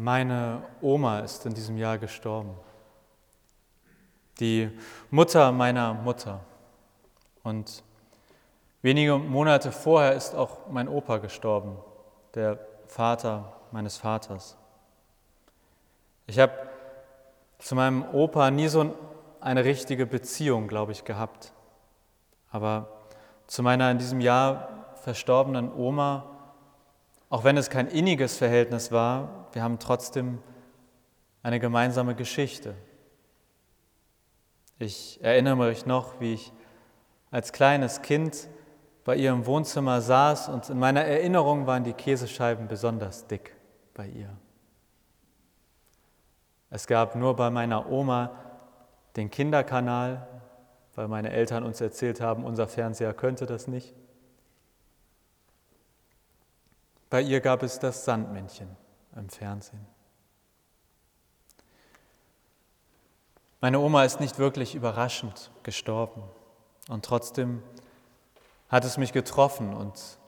Meine Oma ist in diesem Jahr gestorben. Die Mutter meiner Mutter. Und wenige Monate vorher ist auch mein Opa gestorben, der Vater meines Vaters. Ich habe zu meinem Opa nie so eine richtige Beziehung, glaube ich, gehabt. Aber zu meiner in diesem Jahr verstorbenen Oma auch wenn es kein inniges Verhältnis war, wir haben trotzdem eine gemeinsame Geschichte. Ich erinnere mich noch, wie ich als kleines Kind bei ihr im Wohnzimmer saß und in meiner Erinnerung waren die Käsescheiben besonders dick bei ihr. Es gab nur bei meiner Oma den Kinderkanal, weil meine Eltern uns erzählt haben, unser Fernseher könnte das nicht. Bei ihr gab es das Sandmännchen im Fernsehen. Meine Oma ist nicht wirklich überraschend gestorben und trotzdem hat es mich getroffen und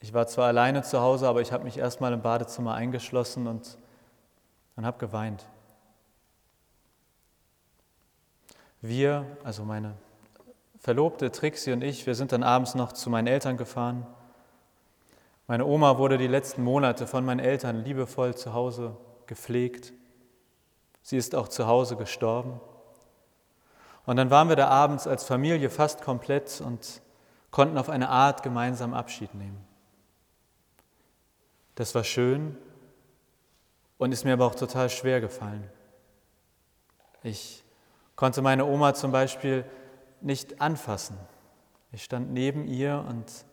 ich war zwar alleine zu Hause, aber ich habe mich erstmal im Badezimmer eingeschlossen und, und habe geweint. Wir, also meine Verlobte Trixie und ich, wir sind dann abends noch zu meinen Eltern gefahren meine Oma wurde die letzten Monate von meinen Eltern liebevoll zu Hause gepflegt. Sie ist auch zu Hause gestorben. Und dann waren wir da abends als Familie fast komplett und konnten auf eine Art gemeinsam Abschied nehmen. Das war schön und ist mir aber auch total schwer gefallen. Ich konnte meine Oma zum Beispiel nicht anfassen. Ich stand neben ihr und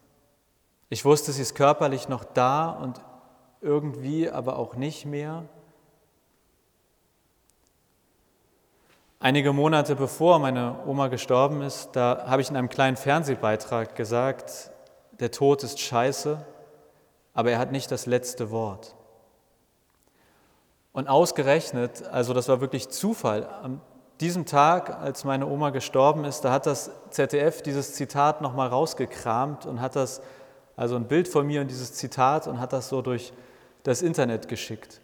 ich wusste, sie ist körperlich noch da und irgendwie aber auch nicht mehr. Einige Monate bevor meine Oma gestorben ist, da habe ich in einem kleinen Fernsehbeitrag gesagt, der Tod ist scheiße, aber er hat nicht das letzte Wort. Und ausgerechnet, also das war wirklich Zufall, an diesem Tag, als meine Oma gestorben ist, da hat das ZDF dieses Zitat nochmal rausgekramt und hat das also ein Bild von mir und dieses Zitat und hat das so durch das Internet geschickt.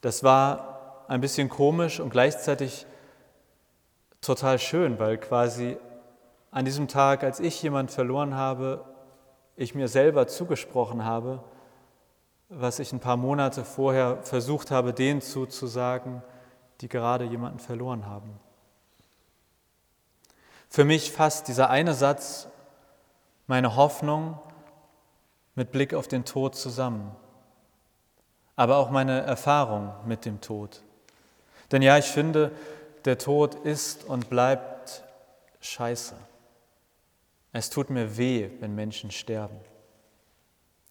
Das war ein bisschen komisch und gleichzeitig total schön, weil quasi an diesem Tag, als ich jemand verloren habe, ich mir selber zugesprochen habe, was ich ein paar Monate vorher versucht habe, denen zuzusagen, die gerade jemanden verloren haben. Für mich fasst dieser eine Satz meine Hoffnung mit Blick auf den Tod zusammen, aber auch meine Erfahrung mit dem Tod. Denn ja, ich finde, der Tod ist und bleibt scheiße. Es tut mir weh, wenn Menschen sterben.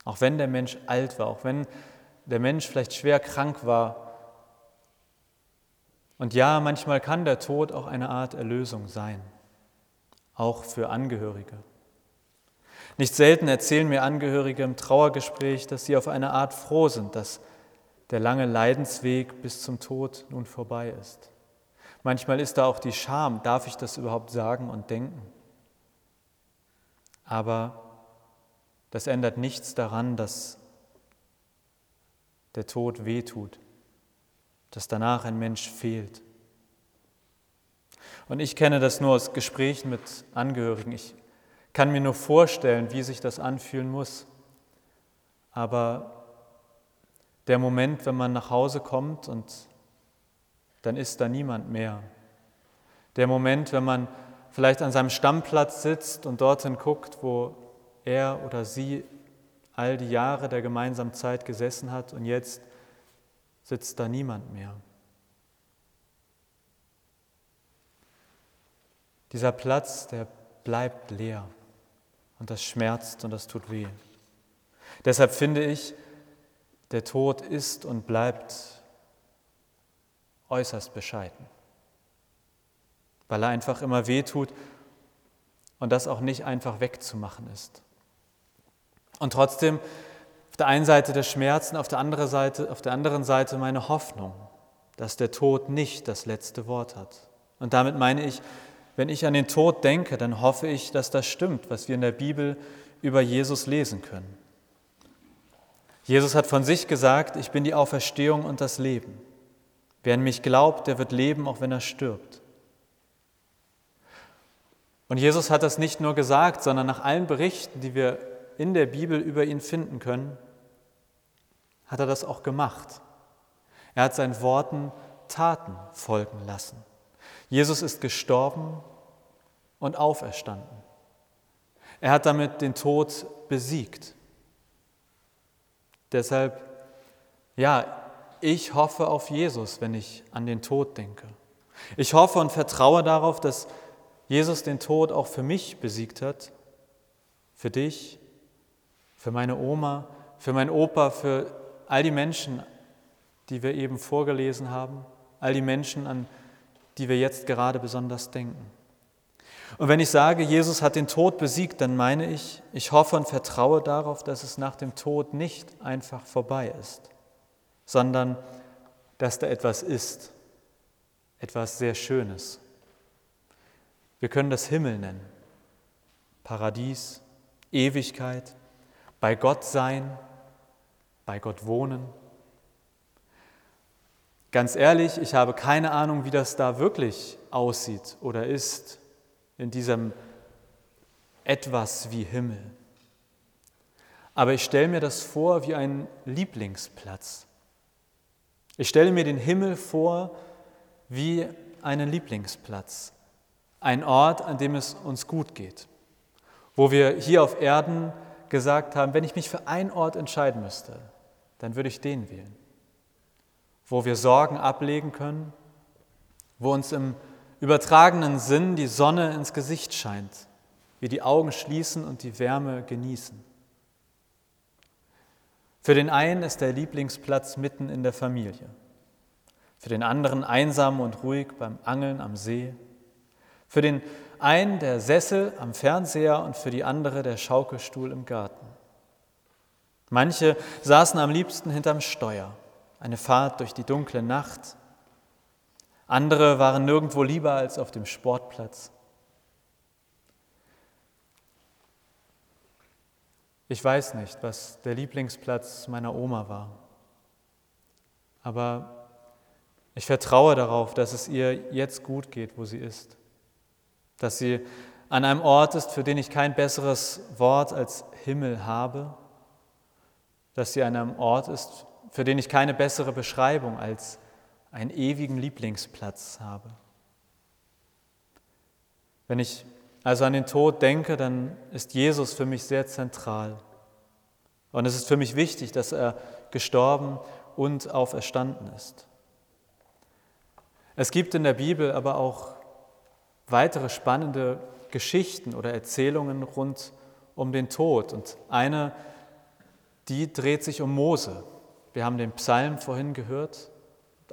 Auch wenn der Mensch alt war, auch wenn der Mensch vielleicht schwer krank war. Und ja, manchmal kann der Tod auch eine Art Erlösung sein, auch für Angehörige. Nicht selten erzählen mir Angehörige im Trauergespräch, dass sie auf eine Art froh sind, dass der lange Leidensweg bis zum Tod nun vorbei ist. Manchmal ist da auch die Scham, darf ich das überhaupt sagen und denken? Aber das ändert nichts daran, dass der Tod wehtut, dass danach ein Mensch fehlt. Und ich kenne das nur aus Gesprächen mit Angehörigen. Ich kann mir nur vorstellen, wie sich das anfühlen muss. Aber der Moment, wenn man nach Hause kommt und dann ist da niemand mehr. Der Moment, wenn man vielleicht an seinem Stammplatz sitzt und dorthin guckt, wo er oder sie all die Jahre der gemeinsamen Zeit gesessen hat und jetzt sitzt da niemand mehr. Dieser Platz, der bleibt leer. Und das schmerzt und das tut weh. Deshalb finde ich, der Tod ist und bleibt äußerst bescheiden, weil er einfach immer weh tut und das auch nicht einfach wegzumachen ist. Und trotzdem auf der einen Seite der Schmerzen, auf der, andere Seite, auf der anderen Seite meine Hoffnung, dass der Tod nicht das letzte Wort hat. Und damit meine ich, wenn ich an den Tod denke, dann hoffe ich, dass das stimmt, was wir in der Bibel über Jesus lesen können. Jesus hat von sich gesagt, ich bin die Auferstehung und das Leben. Wer an mich glaubt, der wird leben, auch wenn er stirbt. Und Jesus hat das nicht nur gesagt, sondern nach allen Berichten, die wir in der Bibel über ihn finden können, hat er das auch gemacht. Er hat seinen Worten Taten folgen lassen. Jesus ist gestorben und auferstanden. Er hat damit den Tod besiegt. Deshalb, ja, ich hoffe auf Jesus, wenn ich an den Tod denke. Ich hoffe und vertraue darauf, dass Jesus den Tod auch für mich besiegt hat, für dich, für meine Oma, für meinen Opa, für all die Menschen, die wir eben vorgelesen haben, all die Menschen, an die wir jetzt gerade besonders denken. Und wenn ich sage, Jesus hat den Tod besiegt, dann meine ich, ich hoffe und vertraue darauf, dass es nach dem Tod nicht einfach vorbei ist, sondern dass da etwas ist, etwas sehr Schönes. Wir können das Himmel nennen, Paradies, Ewigkeit, bei Gott sein, bei Gott wohnen. Ganz ehrlich, ich habe keine Ahnung, wie das da wirklich aussieht oder ist in diesem etwas wie Himmel. Aber ich stelle mir das vor wie einen Lieblingsplatz. Ich stelle mir den Himmel vor wie einen Lieblingsplatz, ein Ort, an dem es uns gut geht, wo wir hier auf Erden gesagt haben, wenn ich mich für einen Ort entscheiden müsste, dann würde ich den wählen, wo wir Sorgen ablegen können, wo uns im übertragenen Sinn die Sonne ins Gesicht scheint, wir die Augen schließen und die Wärme genießen. Für den einen ist der Lieblingsplatz mitten in der Familie, für den anderen einsam und ruhig beim Angeln am See, für den einen der Sessel am Fernseher und für die andere der Schaukelstuhl im Garten. Manche saßen am liebsten hinterm Steuer, eine Fahrt durch die dunkle Nacht, andere waren nirgendwo lieber als auf dem Sportplatz. Ich weiß nicht, was der Lieblingsplatz meiner Oma war, aber ich vertraue darauf, dass es ihr jetzt gut geht, wo sie ist, dass sie an einem Ort ist, für den ich kein besseres Wort als Himmel habe, dass sie an einem Ort ist, für den ich keine bessere Beschreibung als einen ewigen Lieblingsplatz habe. Wenn ich also an den Tod denke, dann ist Jesus für mich sehr zentral. Und es ist für mich wichtig, dass er gestorben und auferstanden ist. Es gibt in der Bibel aber auch weitere spannende Geschichten oder Erzählungen rund um den Tod. Und eine, die dreht sich um Mose. Wir haben den Psalm vorhin gehört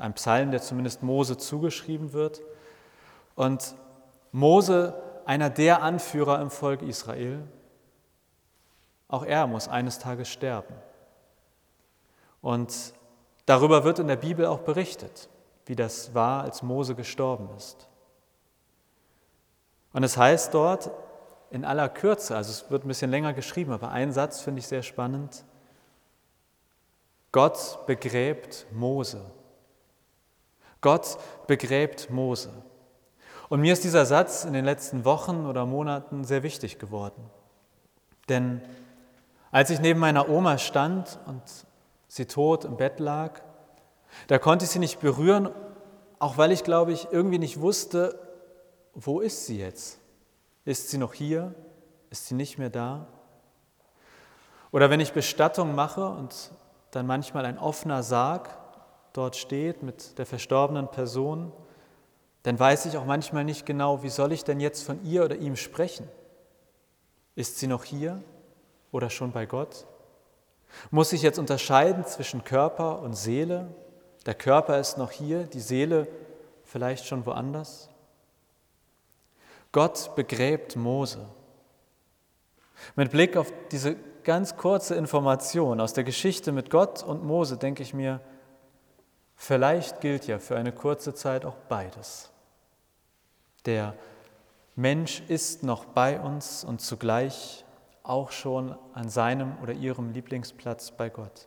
ein Psalm, der zumindest Mose zugeschrieben wird. Und Mose, einer der Anführer im Volk Israel, auch er muss eines Tages sterben. Und darüber wird in der Bibel auch berichtet, wie das war, als Mose gestorben ist. Und es heißt dort in aller Kürze, also es wird ein bisschen länger geschrieben, aber ein Satz finde ich sehr spannend. Gott begräbt Mose Gott begräbt Mose. Und mir ist dieser Satz in den letzten Wochen oder Monaten sehr wichtig geworden. Denn als ich neben meiner Oma stand und sie tot im Bett lag, da konnte ich sie nicht berühren, auch weil ich, glaube ich, irgendwie nicht wusste, wo ist sie jetzt? Ist sie noch hier? Ist sie nicht mehr da? Oder wenn ich Bestattung mache und dann manchmal ein offener Sarg dort steht mit der verstorbenen Person, dann weiß ich auch manchmal nicht genau, wie soll ich denn jetzt von ihr oder ihm sprechen? Ist sie noch hier oder schon bei Gott? Muss ich jetzt unterscheiden zwischen Körper und Seele? Der Körper ist noch hier, die Seele vielleicht schon woanders? Gott begräbt Mose. Mit Blick auf diese ganz kurze Information aus der Geschichte mit Gott und Mose denke ich mir, Vielleicht gilt ja für eine kurze Zeit auch beides. Der Mensch ist noch bei uns und zugleich auch schon an seinem oder ihrem Lieblingsplatz bei Gott.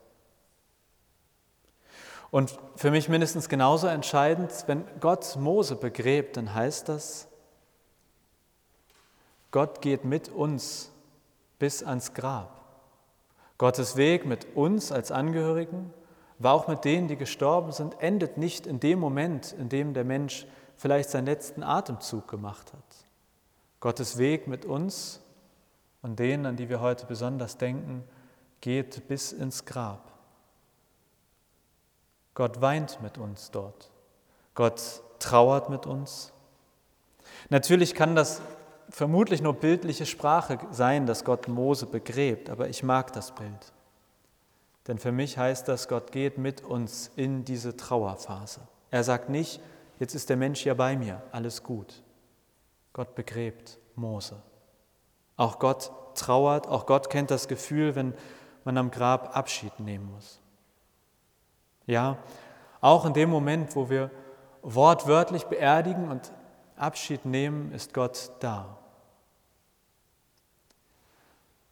Und für mich mindestens genauso entscheidend, wenn Gott Mose begräbt, dann heißt das, Gott geht mit uns bis ans Grab. Gottes Weg mit uns als Angehörigen, aber auch mit denen, die gestorben sind, endet nicht in dem Moment, in dem der Mensch vielleicht seinen letzten Atemzug gemacht hat. Gottes Weg mit uns und denen, an die wir heute besonders denken, geht bis ins Grab. Gott weint mit uns dort. Gott trauert mit uns. Natürlich kann das vermutlich nur bildliche Sprache sein, dass Gott Mose begräbt, aber ich mag das Bild. Denn für mich heißt das, Gott geht mit uns in diese Trauerphase. Er sagt nicht, jetzt ist der Mensch ja bei mir, alles gut. Gott begräbt Mose. Auch Gott trauert, auch Gott kennt das Gefühl, wenn man am Grab Abschied nehmen muss. Ja, auch in dem Moment, wo wir wortwörtlich beerdigen und Abschied nehmen, ist Gott da.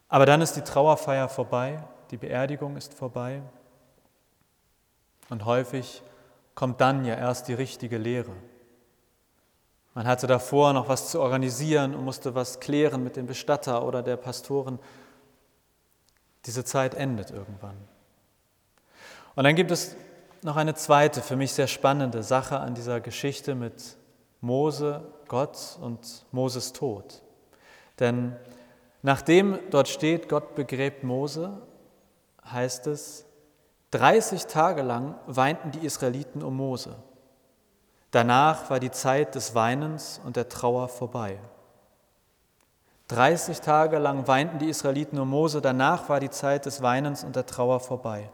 Aber dann ist die Trauerfeier vorbei, die Beerdigung ist vorbei und häufig kommt dann ja erst die richtige Lehre. Man hatte davor noch was zu organisieren und musste was klären mit dem Bestatter oder der Pastoren. Diese Zeit endet irgendwann. Und dann gibt es noch eine zweite, für mich sehr spannende Sache an dieser Geschichte mit Mose, Gott und Moses Tod. Denn nachdem dort steht, Gott begräbt Mose, heißt es, 30 Tage lang weinten die Israeliten um Mose. Danach war die Zeit des Weinens und der Trauer vorbei. 30 Tage lang weinten die Israeliten um Mose, danach war die Zeit des Weinens und der Trauer vorbei.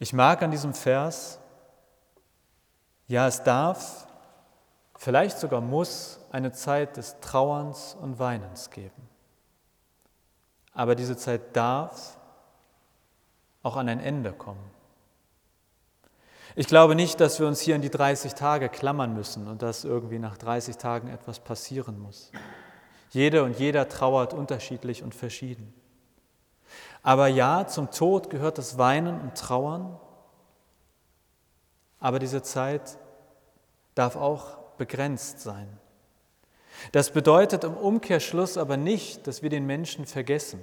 Ich mag an diesem Vers, ja, es darf, vielleicht sogar muss, eine Zeit des Trauerns und Weinens geben. Aber diese Zeit darf auch an ein Ende kommen. Ich glaube nicht, dass wir uns hier an die 30 Tage klammern müssen und dass irgendwie nach 30 Tagen etwas passieren muss. Jede und jeder trauert unterschiedlich und verschieden. Aber ja, zum Tod gehört das Weinen und Trauern, aber diese Zeit darf auch begrenzt sein. Das bedeutet im Umkehrschluss aber nicht, dass wir den Menschen vergessen.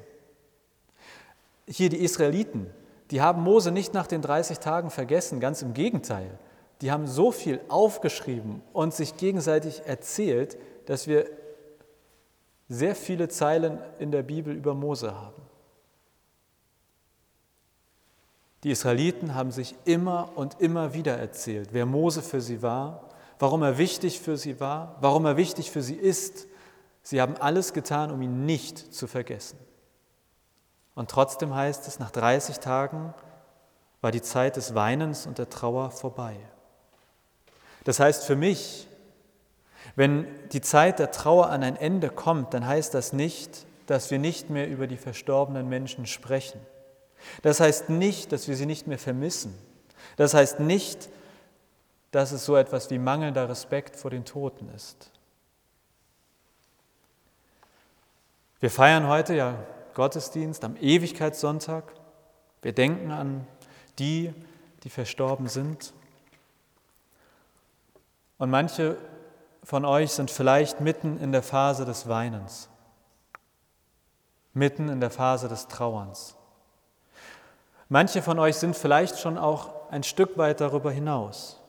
Hier die Israeliten, die haben Mose nicht nach den 30 Tagen vergessen, ganz im Gegenteil. Die haben so viel aufgeschrieben und sich gegenseitig erzählt, dass wir sehr viele Zeilen in der Bibel über Mose haben. Die Israeliten haben sich immer und immer wieder erzählt, wer Mose für sie war, warum er wichtig für sie war, warum er wichtig für sie ist. Sie haben alles getan, um ihn nicht zu vergessen. Und trotzdem heißt es, nach 30 Tagen war die Zeit des Weinens und der Trauer vorbei. Das heißt für mich, wenn die Zeit der Trauer an ein Ende kommt, dann heißt das nicht, dass wir nicht mehr über die verstorbenen Menschen sprechen. Das heißt nicht, dass wir sie nicht mehr vermissen. Das heißt nicht, dass es so etwas wie mangelnder Respekt vor den Toten ist. Wir feiern heute ja Gottesdienst am Ewigkeitssonntag. Wir denken an die, die verstorben sind. Und manche von euch sind vielleicht mitten in der Phase des Weinens, mitten in der Phase des Trauerns. Manche von euch sind vielleicht schon auch ein Stück weit darüber hinaus.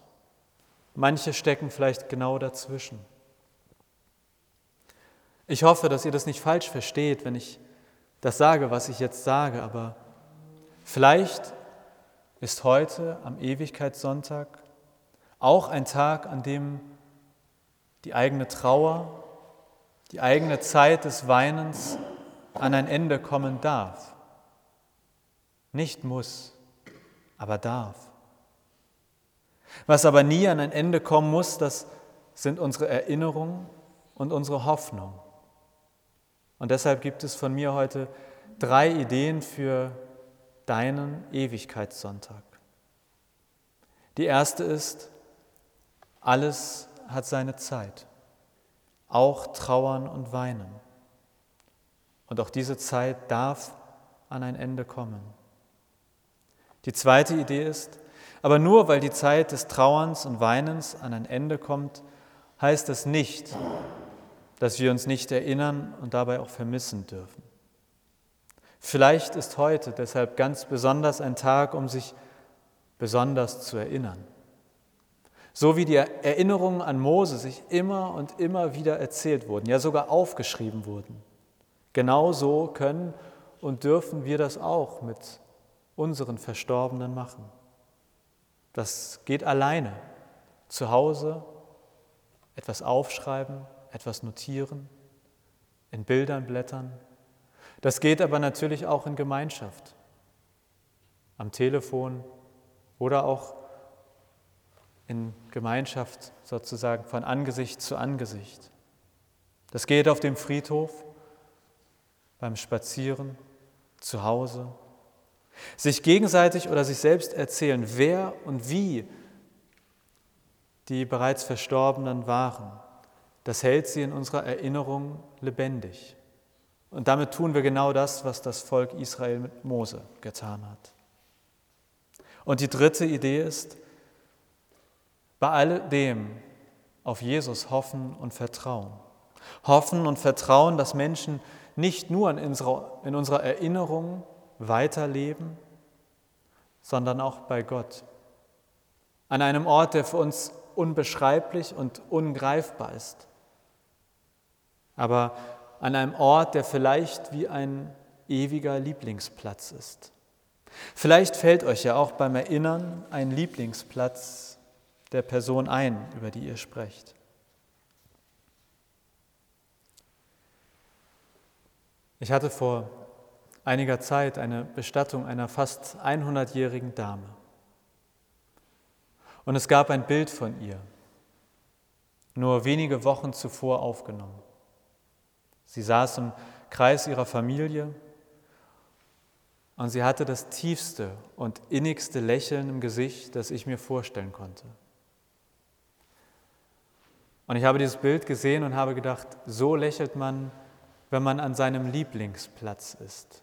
Manche stecken vielleicht genau dazwischen. Ich hoffe, dass ihr das nicht falsch versteht, wenn ich das sage, was ich jetzt sage, aber vielleicht ist heute am Ewigkeitssonntag auch ein Tag, an dem die eigene Trauer, die eigene Zeit des Weinens an ein Ende kommen darf. Nicht muss, aber darf. Was aber nie an ein Ende kommen muss, das sind unsere Erinnerungen und unsere Hoffnung. Und deshalb gibt es von mir heute drei Ideen für deinen Ewigkeitssonntag. Die erste ist, alles hat seine Zeit, auch Trauern und Weinen. Und auch diese Zeit darf an ein Ende kommen. Die zweite Idee ist, aber nur weil die Zeit des Trauerns und Weinens an ein Ende kommt, heißt es nicht, dass wir uns nicht erinnern und dabei auch vermissen dürfen. Vielleicht ist heute deshalb ganz besonders ein Tag, um sich besonders zu erinnern. So wie die Erinnerungen an Mose sich immer und immer wieder erzählt wurden, ja sogar aufgeschrieben wurden. Genau so können und dürfen wir das auch mit unseren Verstorbenen machen. Das geht alleine. Zu Hause etwas aufschreiben, etwas notieren, in Bildern blättern. Das geht aber natürlich auch in Gemeinschaft, am Telefon oder auch in Gemeinschaft sozusagen von Angesicht zu Angesicht. Das geht auf dem Friedhof, beim Spazieren, zu Hause. Sich gegenseitig oder sich selbst erzählen, wer und wie die bereits Verstorbenen waren. Das hält sie in unserer Erinnerung lebendig. Und damit tun wir genau das, was das Volk Israel mit Mose getan hat. Und die dritte Idee ist, bei alledem auf Jesus hoffen und vertrauen. Hoffen und vertrauen, dass Menschen nicht nur in unserer, in unserer Erinnerung weiterleben, sondern auch bei Gott. An einem Ort, der für uns unbeschreiblich und ungreifbar ist. Aber an einem Ort, der vielleicht wie ein ewiger Lieblingsplatz ist. Vielleicht fällt euch ja auch beim Erinnern ein Lieblingsplatz der Person ein, über die ihr sprecht. Ich hatte vor einiger Zeit eine Bestattung einer fast 100-jährigen Dame. Und es gab ein Bild von ihr, nur wenige Wochen zuvor aufgenommen. Sie saß im Kreis ihrer Familie und sie hatte das tiefste und innigste Lächeln im Gesicht, das ich mir vorstellen konnte. Und ich habe dieses Bild gesehen und habe gedacht, so lächelt man, wenn man an seinem Lieblingsplatz ist.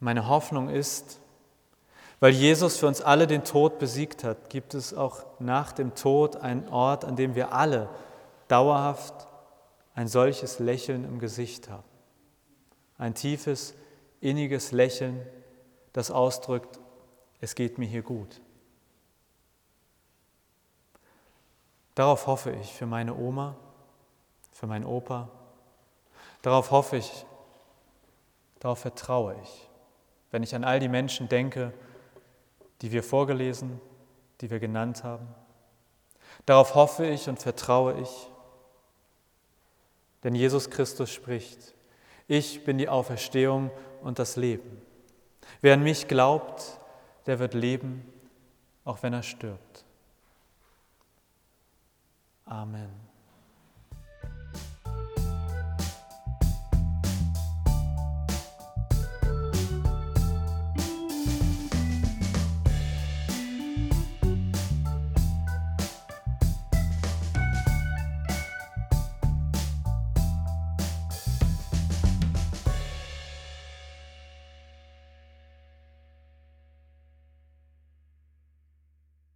Meine Hoffnung ist, weil Jesus für uns alle den Tod besiegt hat, gibt es auch nach dem Tod einen Ort, an dem wir alle dauerhaft ein solches Lächeln im Gesicht haben. Ein tiefes, inniges Lächeln, das ausdrückt, es geht mir hier gut. Darauf hoffe ich für meine Oma, für meinen Opa. Darauf hoffe ich, darauf vertraue ich wenn ich an all die Menschen denke, die wir vorgelesen, die wir genannt haben. Darauf hoffe ich und vertraue ich, denn Jesus Christus spricht, ich bin die Auferstehung und das Leben. Wer an mich glaubt, der wird leben, auch wenn er stirbt. Amen.